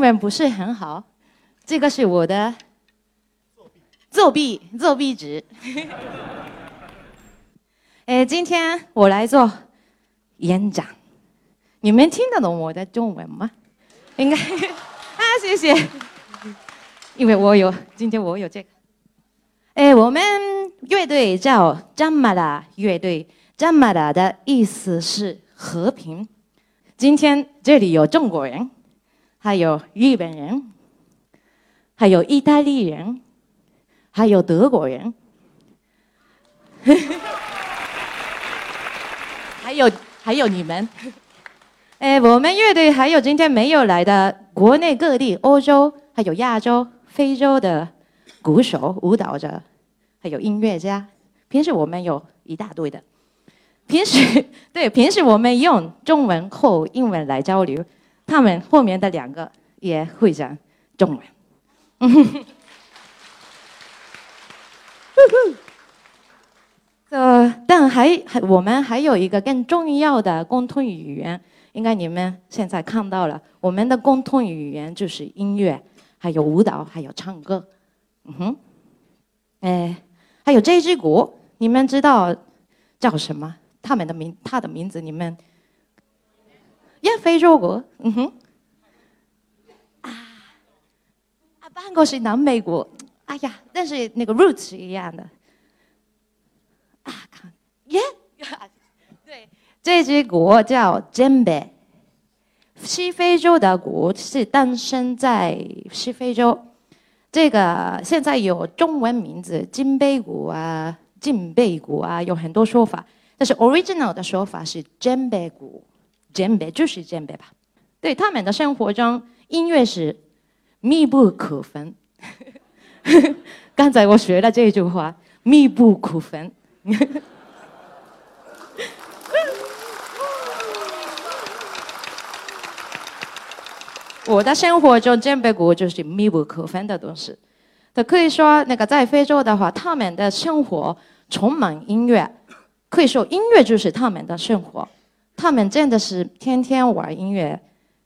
中文不是很好，这个是我的作弊作弊纸。哎，今天我来做演讲，你们听得懂我的中文吗？应该 啊，谢谢，因为我有今天我有这个。哎，我们乐队叫詹马达乐队，詹马达的意思是和平。今天这里有中国人，还有日本人，还有意大利人，还有德国人，还有还有你们。哎，我们乐队还有今天没有来的国内各地、欧洲、还有亚洲、非洲的鼓手、舞蹈者，还有音乐家。平时我们有一大堆的。平时 对平时我们用中文或英文来交流，他们后面的两个也会讲中文。呃，但还还我们还有一个更重要的共同语言，应该你们现在看到了，我们的共同语言就是音乐，还有舞蹈，还有唱歌。嗯哼，哎，还有这只鼓，你们知道叫什么？他们的名，他的名字你们，呀，非洲鼓，嗯哼，啊，啊，半个是南美鼓，哎呀，但是那个 root 是一样的，啊，看，耶，对，这只鼓叫 jembe，西非洲的鼓是诞生在西非洲，这个现在有中文名字金杯鼓啊、金贝鼓啊，有很多说法。但是 original 的说法是 jembe 鼓鉴别就是鉴别吧？对，他们的生活中音乐是密不可分。刚才我学了这句话，密不可分。我的生活中 djembe 鼓就是密不可分的东西。他可以说，那个在非洲的话，他们的生活充满音乐。可以说，音乐就是他们的生活，他们真的是天天玩音乐，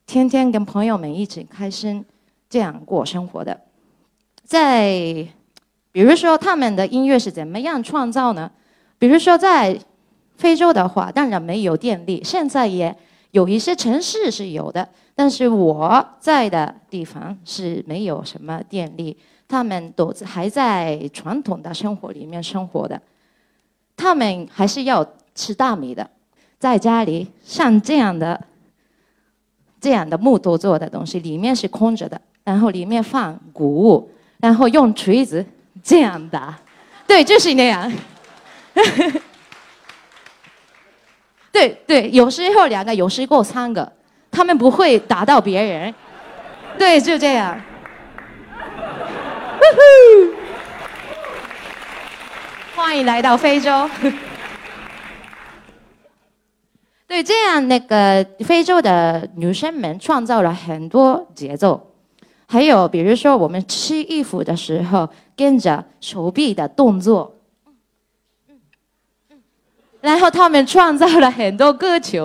天天跟朋友们一起开心，这样过生活的。在，比如说他们的音乐是怎么样创造呢？比如说在非洲的话，当然没有电力，现在也有一些城市是有的，但是我在的地方是没有什么电力，他们都还在传统的生活里面生活的。他们还是要吃大米的，在家里像这样的、这样的木头做的东西，里面是空着的，然后里面放谷物，然后用锤子这样打，对，就是那样。对对，有时候两个，有时候三个，他们不会打到别人，对，就这样。欢迎来到非洲。对，这样那个非洲的女生们创造了很多节奏，还有比如说我们吃衣服的时候，跟着手臂的动作，然后他们创造了很多歌曲。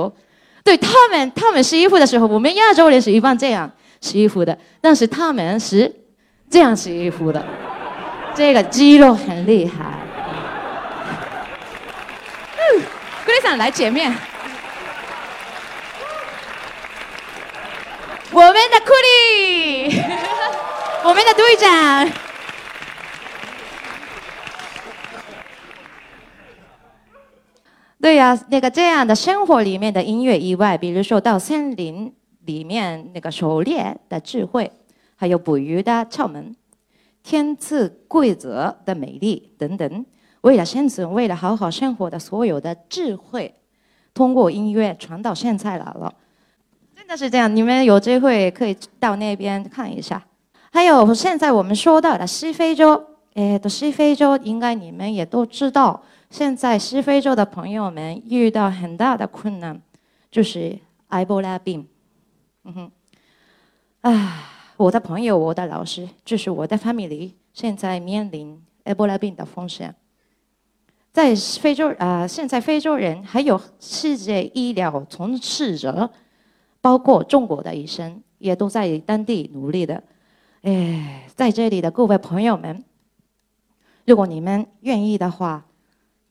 对他们，他们洗衣服的时候，我们亚洲人是一般这样洗衣服的，但是他们是这样洗衣服的。这个肌肉很厉害。嗯，姑娘来前面。我们的库里，我们的队长。对呀，那个这样的生活里面的音乐以外，比如说到森林里面那个狩猎的智慧，还有捕鱼的窍门，天赐规则的美丽等等，为了生存，为了好好生活的所有的智慧，通过音乐传到现在来了。那是这样，你们有机会可以到那边看一下。还有现在我们说到的西非洲，诶，的西非洲应该你们也都知道。现在西非洲的朋友们遇到很大的困难，就是埃博拉病。嗯哼，啊，我的朋友，我的老师，就是我的 family，现在面临埃博拉病的风险。在非洲啊，现在非洲人还有世界医疗从事者，包括中国的医生，也都在当地努力的。哎，在这里的各位朋友们，如果你们愿意的话。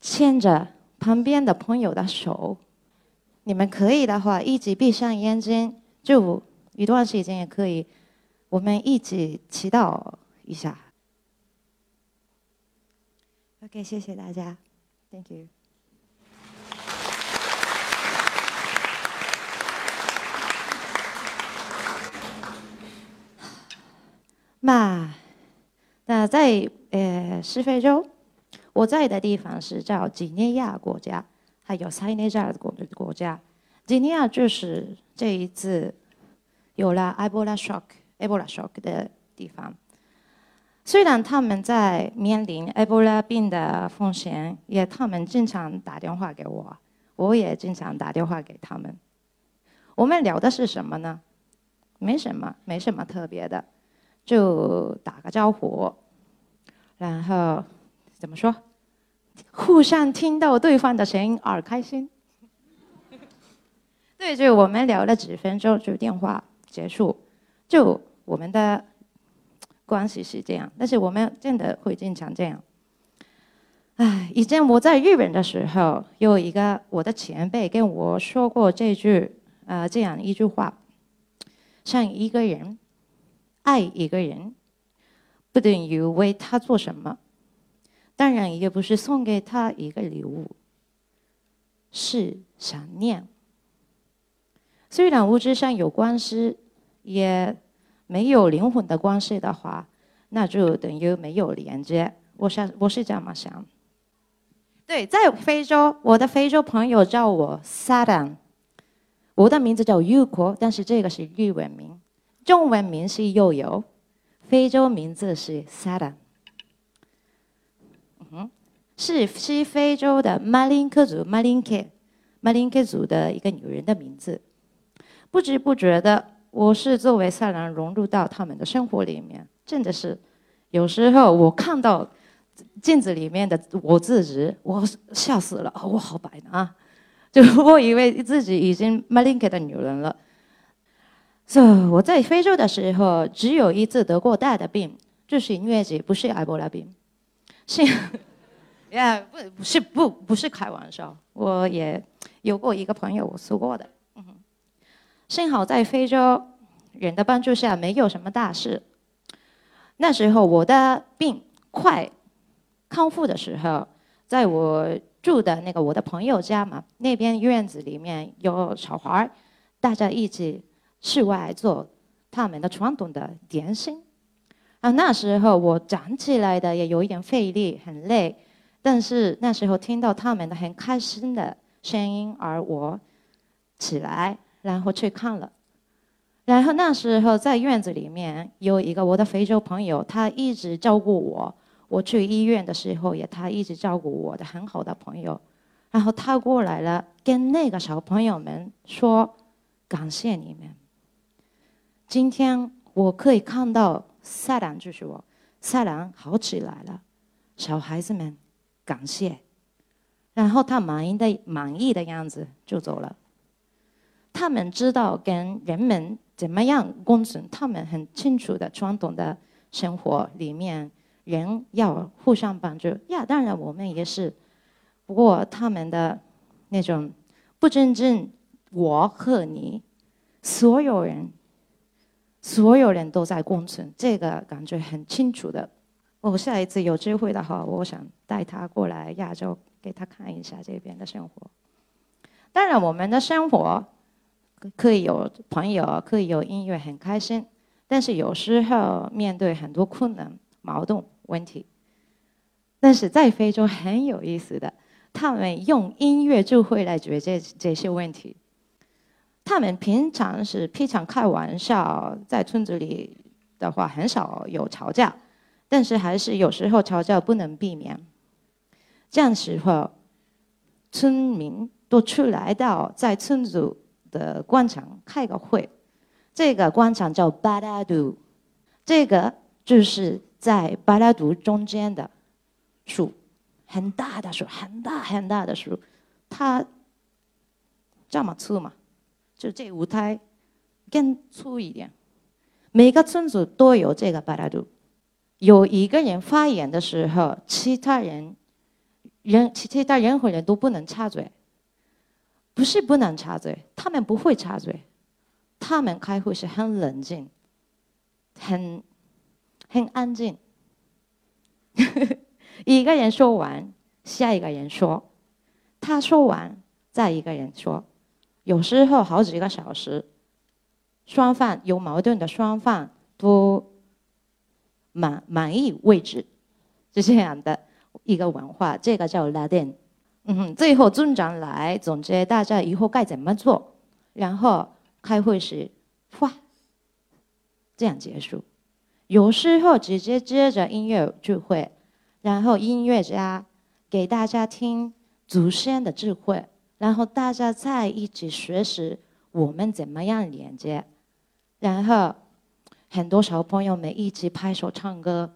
牵着旁边的朋友的手，你们可以的话，一起闭上眼睛，就一段时间也可以。我们一起祈祷一下。OK，谢谢大家，Thank you。那那在呃西非洲。我在的地方是叫几内亚国家，还有塞内加尔国的国家。几内亚就是这一次有了埃博拉 shock、埃博拉 shock 的地方。虽然他们在面临埃博拉病的风险，也他们经常打电话给我，我也经常打电话给他们。我们聊的是什么呢？没什么，没什么特别的，就打个招呼，然后怎么说？互相听到对方的声音而开心。对，就我们聊了几分钟，就电话结束，就我们的关系是这样。但是我们真的会经常这样。唉，以前我在日本的时候，有一个我的前辈跟我说过这句，呃，这样一句话：，像一个人爱一个人，不等于为他做什么。当然也不是送给他一个礼物，是想念。虽然物质上有关系，也没有灵魂的关系的话，那就等于没有连接。我想我是这么想。对，在非洲，我的非洲朋友叫我 Sadan，我的名字叫 Yuko，但是这个是日文名，中文名是悠悠，非洲名字是 Sadan。是西非洲的马林克族马林克马林克族的一个女人的名字。不知不觉的，我是作为萨兰融入到他们的生活里面。真的是，有时候我看到镜子里面的我自己，我笑死了。我好白的啊！就我以为自己已经马林克的女人了。So 我在非洲的时候，只有一次得过大的病，就是疟疾，不是埃博拉病。是。呀，不不是不不是开玩笑，我也有过一个朋友，我说过的。嗯，幸好在非洲人的帮助下，没有什么大事。那时候我的病快康复的时候，在我住的那个我的朋友家嘛，那边院子里面有小孩大家一起室外做他们的传统的点心。啊，那时候我站起来的也有一点费力，很累。但是那时候听到他们的很开心的声音，而我起来，然后去看了。然后那时候在院子里面有一个我的非洲朋友，他一直照顾我。我去医院的时候，也他一直照顾我的很好的朋友。然后他过来了，跟那个小朋友们说：“感谢你们，今天我可以看到赛兰就是我，赛兰好起来了，小孩子们。”感谢，然后他满意的满意的样子就走了。他们知道跟人们怎么样共存，他们很清楚的传统的生活里面，人要互相帮助呀。当然我们也是，不过他们的那种不真正我和你，所有人，所有人都在共存，这个感觉很清楚的。我下一次有机会的话，我想带他过来亚洲，给他看一下这边的生活。当然，我们的生活可以有朋友，可以有音乐，很开心。但是有时候面对很多困难、矛盾问题。但是在非洲很有意思的，他们用音乐就会来解决这些问题。他们平常是非常开玩笑，在村子里的话很少有吵架，但是还是有时候吵架不能避免。这样时候，村民都出来到在村子的广场开个会。这个广场叫巴拉杜，这个就是在巴拉杜中间的树，很大的树，很大很大的树，它这么粗嘛，就这舞台更粗一点。每个村子都有这个巴拉杜，有一个人发言的时候，其他人人其他任何人都不能插嘴，不是不能插嘴，他们不会插嘴。他们开会是很冷静，很很安静。一个人说完，下一个人说，他说完，再一个人说。有时候好几个小时，双方有矛盾的双方都满满意为止，是这样的一个文化。这个叫拉丁。嗯，最后村长来总结大家以后该怎么做，然后。开会时，哇，这样结束。有时候直接接着音乐聚会，然后音乐家给大家听祖先的智慧，然后大家在一起学习我们怎么样连接，然后很多小朋友们一起拍手唱歌，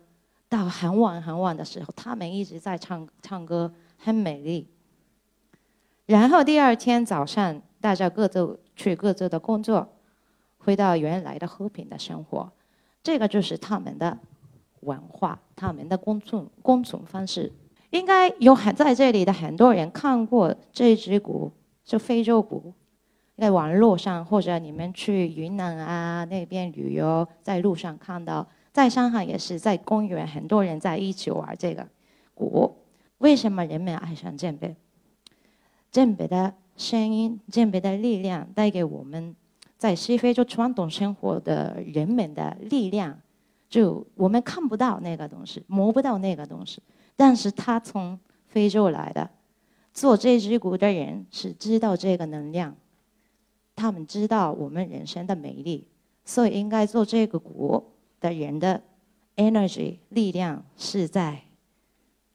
到很晚很晚的时候，他们一直在唱唱歌，很美丽。然后第二天早上，大家各自。去各自的工作，回到原来的和平的生活，这个就是他们的文化，他们的共存共存方式。应该有很在这里的很多人看过这只鼓，是非洲鼓，在网络上或者你们去云南啊那边旅游，在路上看到，在上海也是在公园，很多人在一起玩这个鼓。为什么人们爱上鉴别？鉴别的。声音、鉴别的力量带给我们在西非洲传统生活的人们的力量，就我们看不到那个东西，摸不到那个东西，但是他从非洲来的，做这支鼓的人是知道这个能量，他们知道我们人生的美丽，所以应该做这个鼓的人的 energy 力量是在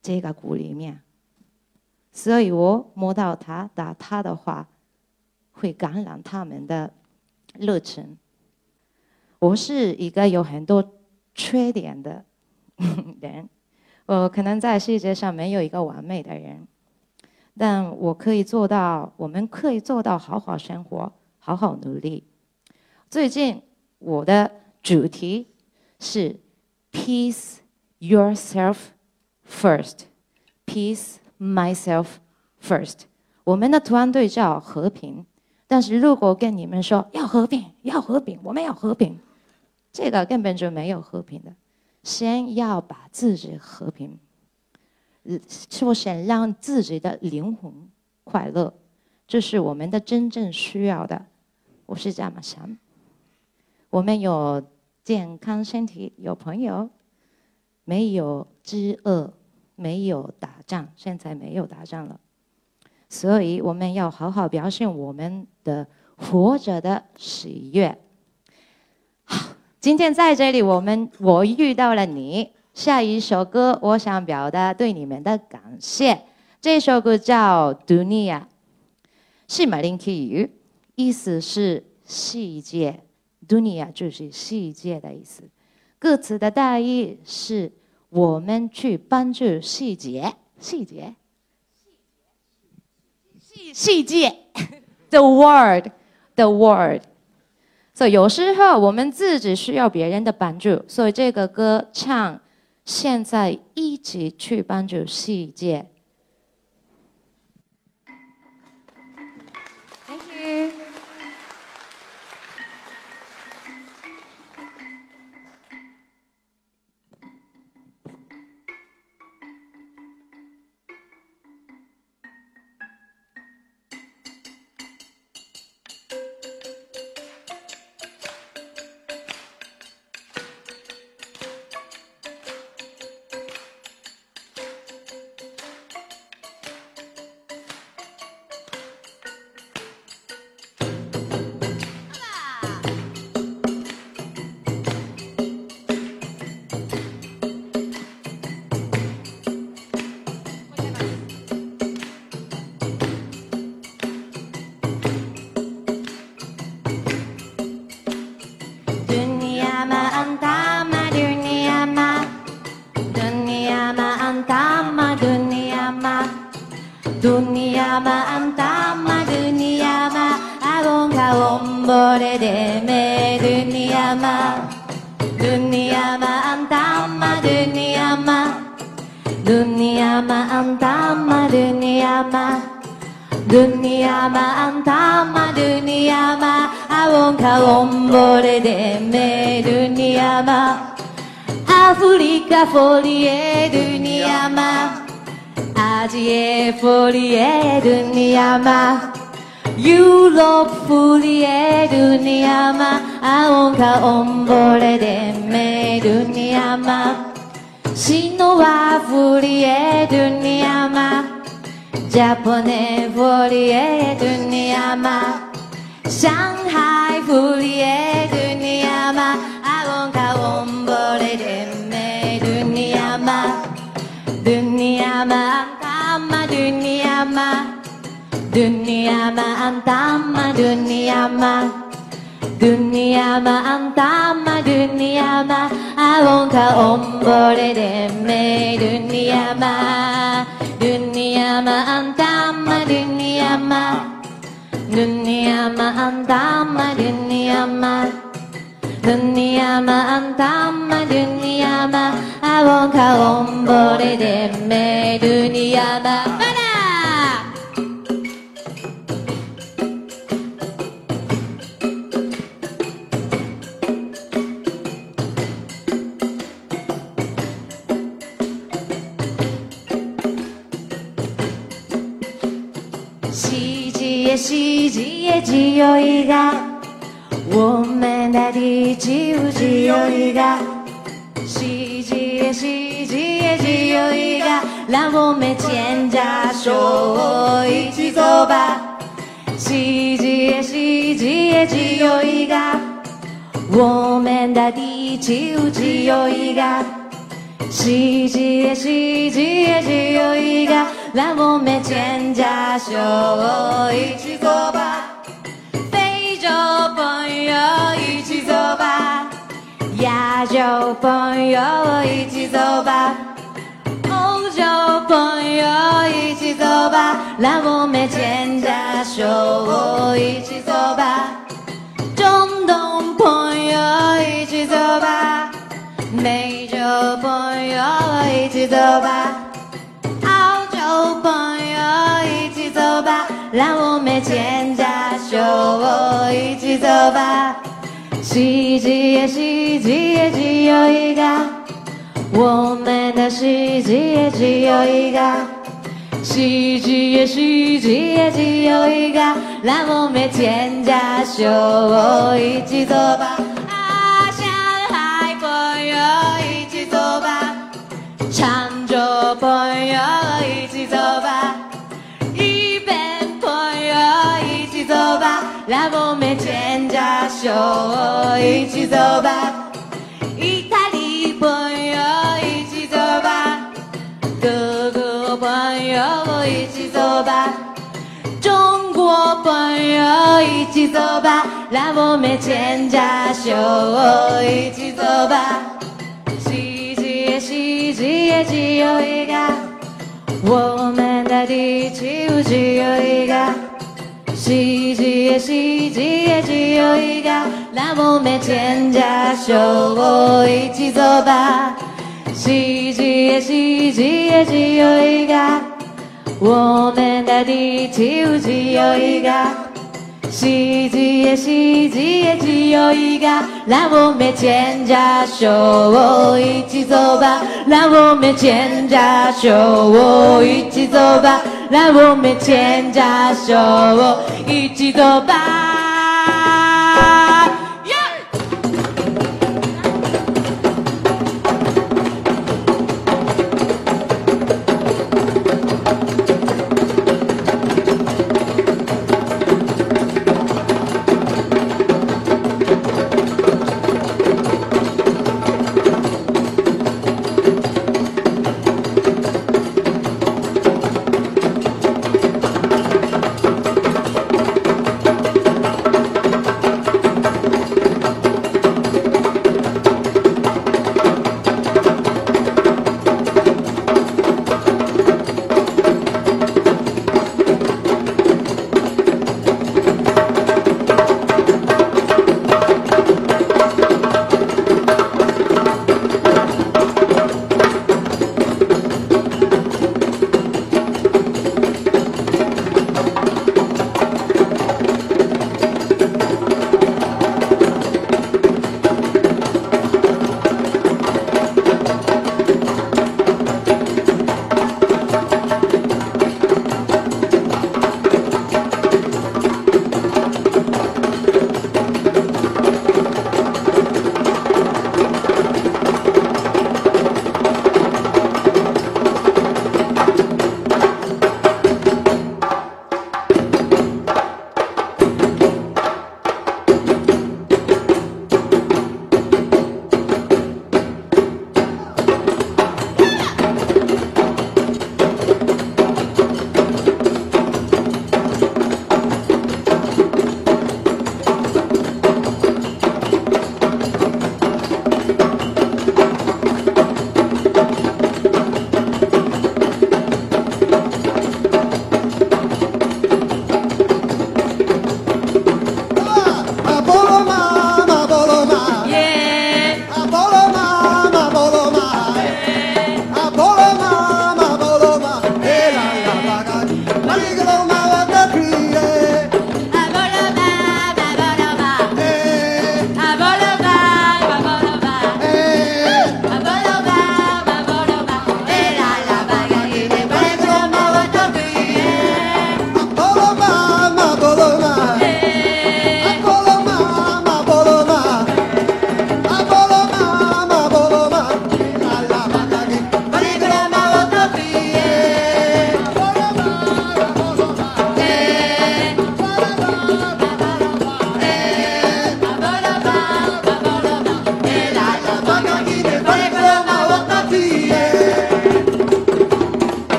这个鼓里面。所以我摸到他打他的话，会感染他们的热情。我是一个有很多缺点的人，我可能在世界上没有一个完美的人，但我可以做到，我们可以做到好好生活，好好努力。最近我的主题是 “Peace yourself first”，Peace。Myself first，我们的团队叫和平。但是如果跟你们说要和平，要和平，我们要和平，这个根本就没有和平的。先要把自己和平，首先让自己的灵魂快乐，这是我们的真正需要的。我是这么想。我们有健康身体，有朋友，没有饥饿。没有打仗，现在没有打仗了，所以我们要好好表现我们的活着的喜悦。今天在这里，我们我遇到了你。下一首歌，我想表达对你们的感谢。这首歌叫《Dunia》，是马林体语，意思是世界。Dunia 就是世界的意思。歌词的大意是。我们去帮助细节，细节，细细节，the word，the word。所以有时候我们自己需要别人的帮助，所以这个歌唱现在一起去帮助世界。Dunia ma antama dunia ma dunia ma antama dunia ma dunia ma antama dunia ma alonka ombore de me dunia ma dunia ma antama dunia ma dunia ma antama dunia ma dunia ma antama dunia ma abonka ombore de me dunia ma para 世界世界只有一个我们的地球只有一个，世界世界只有一个，让我们牵着手一起走吧。世界世界只有一个，我们的地球只有一个，世界世界只有一个，让我们牵着手一起走吧。非洲朋友一起走吧，亚洲朋友一起走吧，欧洲朋友一起走吧，让我们牵着手一起走吧，中东朋友一起走吧，美洲朋友一起走吧。澳洲朋友一起走吧，让我们牵着手一起走吧。世界世界只有一个，我们的世界只有一个。世界世界只有一个，让我们牵着手一起走吧。啊，上海朋友一起走吧。常州朋友一起走吧，让我们牵着手一起走吧。意大利朋友一起走吧，德国朋友一起走吧，中国朋友一起走吧，让我们牵着手一起走吧。世界世界只有一个，我们的地球只有一个。世界世界只有一个，让我们牵着手一起走吧。世界，世界只有一个，我们的地球只有一个。世界，世界只有一个，让我们牵着手一起走吧，让我们牵着手一起走吧，让我们牵着手一起走吧。哇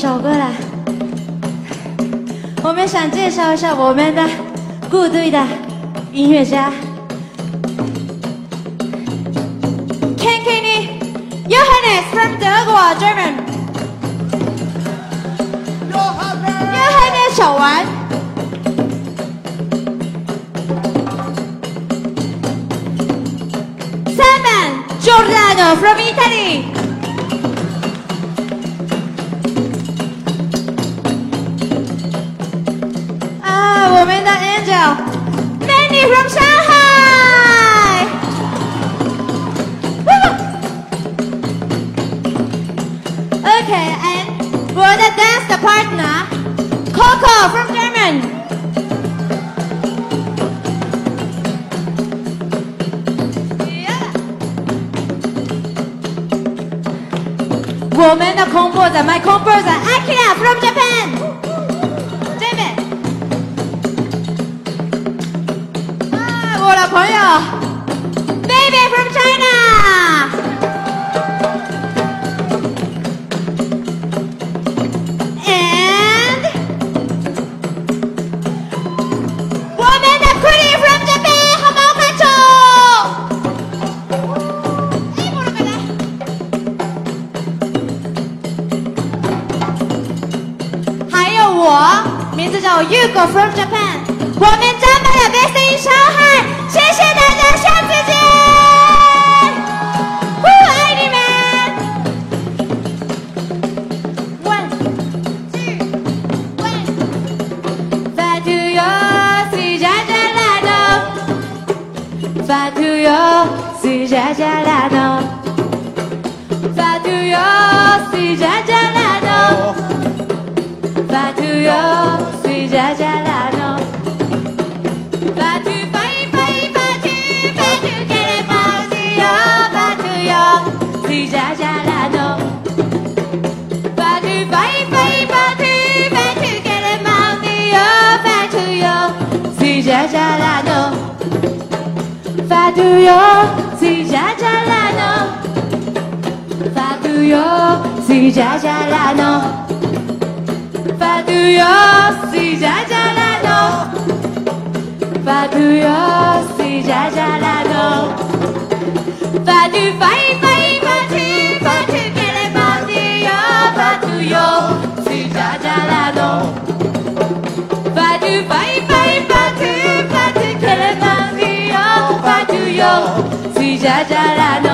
首歌来。我们想介绍一下我们的部队的音乐家。Johannes 德国 German。Johannes 小丸。Simon Giordano from Italy。Chile and the dance partner, Coco from Germany. woman, a composer, my composer, Akira from Japan. Damn it. Ah, what a player. Yuko from Japan. Japan。我们将把的 based in Shanghai。谢谢。Vai, vai, vai. jajalano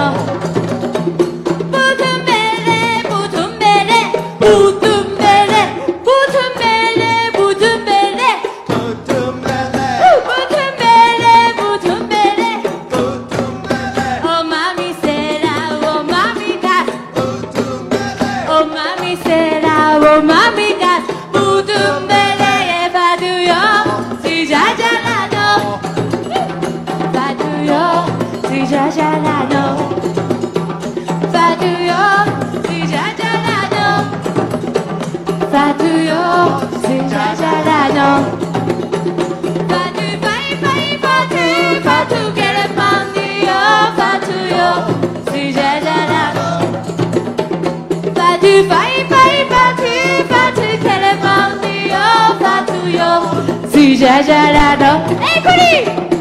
bye bye California, jajarado. Hey, Cody!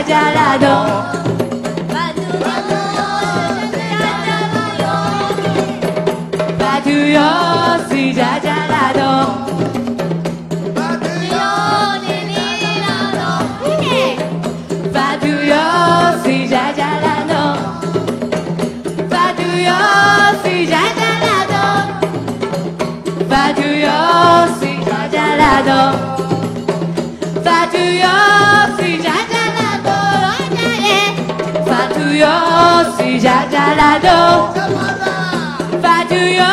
Batu Baduyo si jajalado. Batu yos, si jajalado. Jajalado Faduyo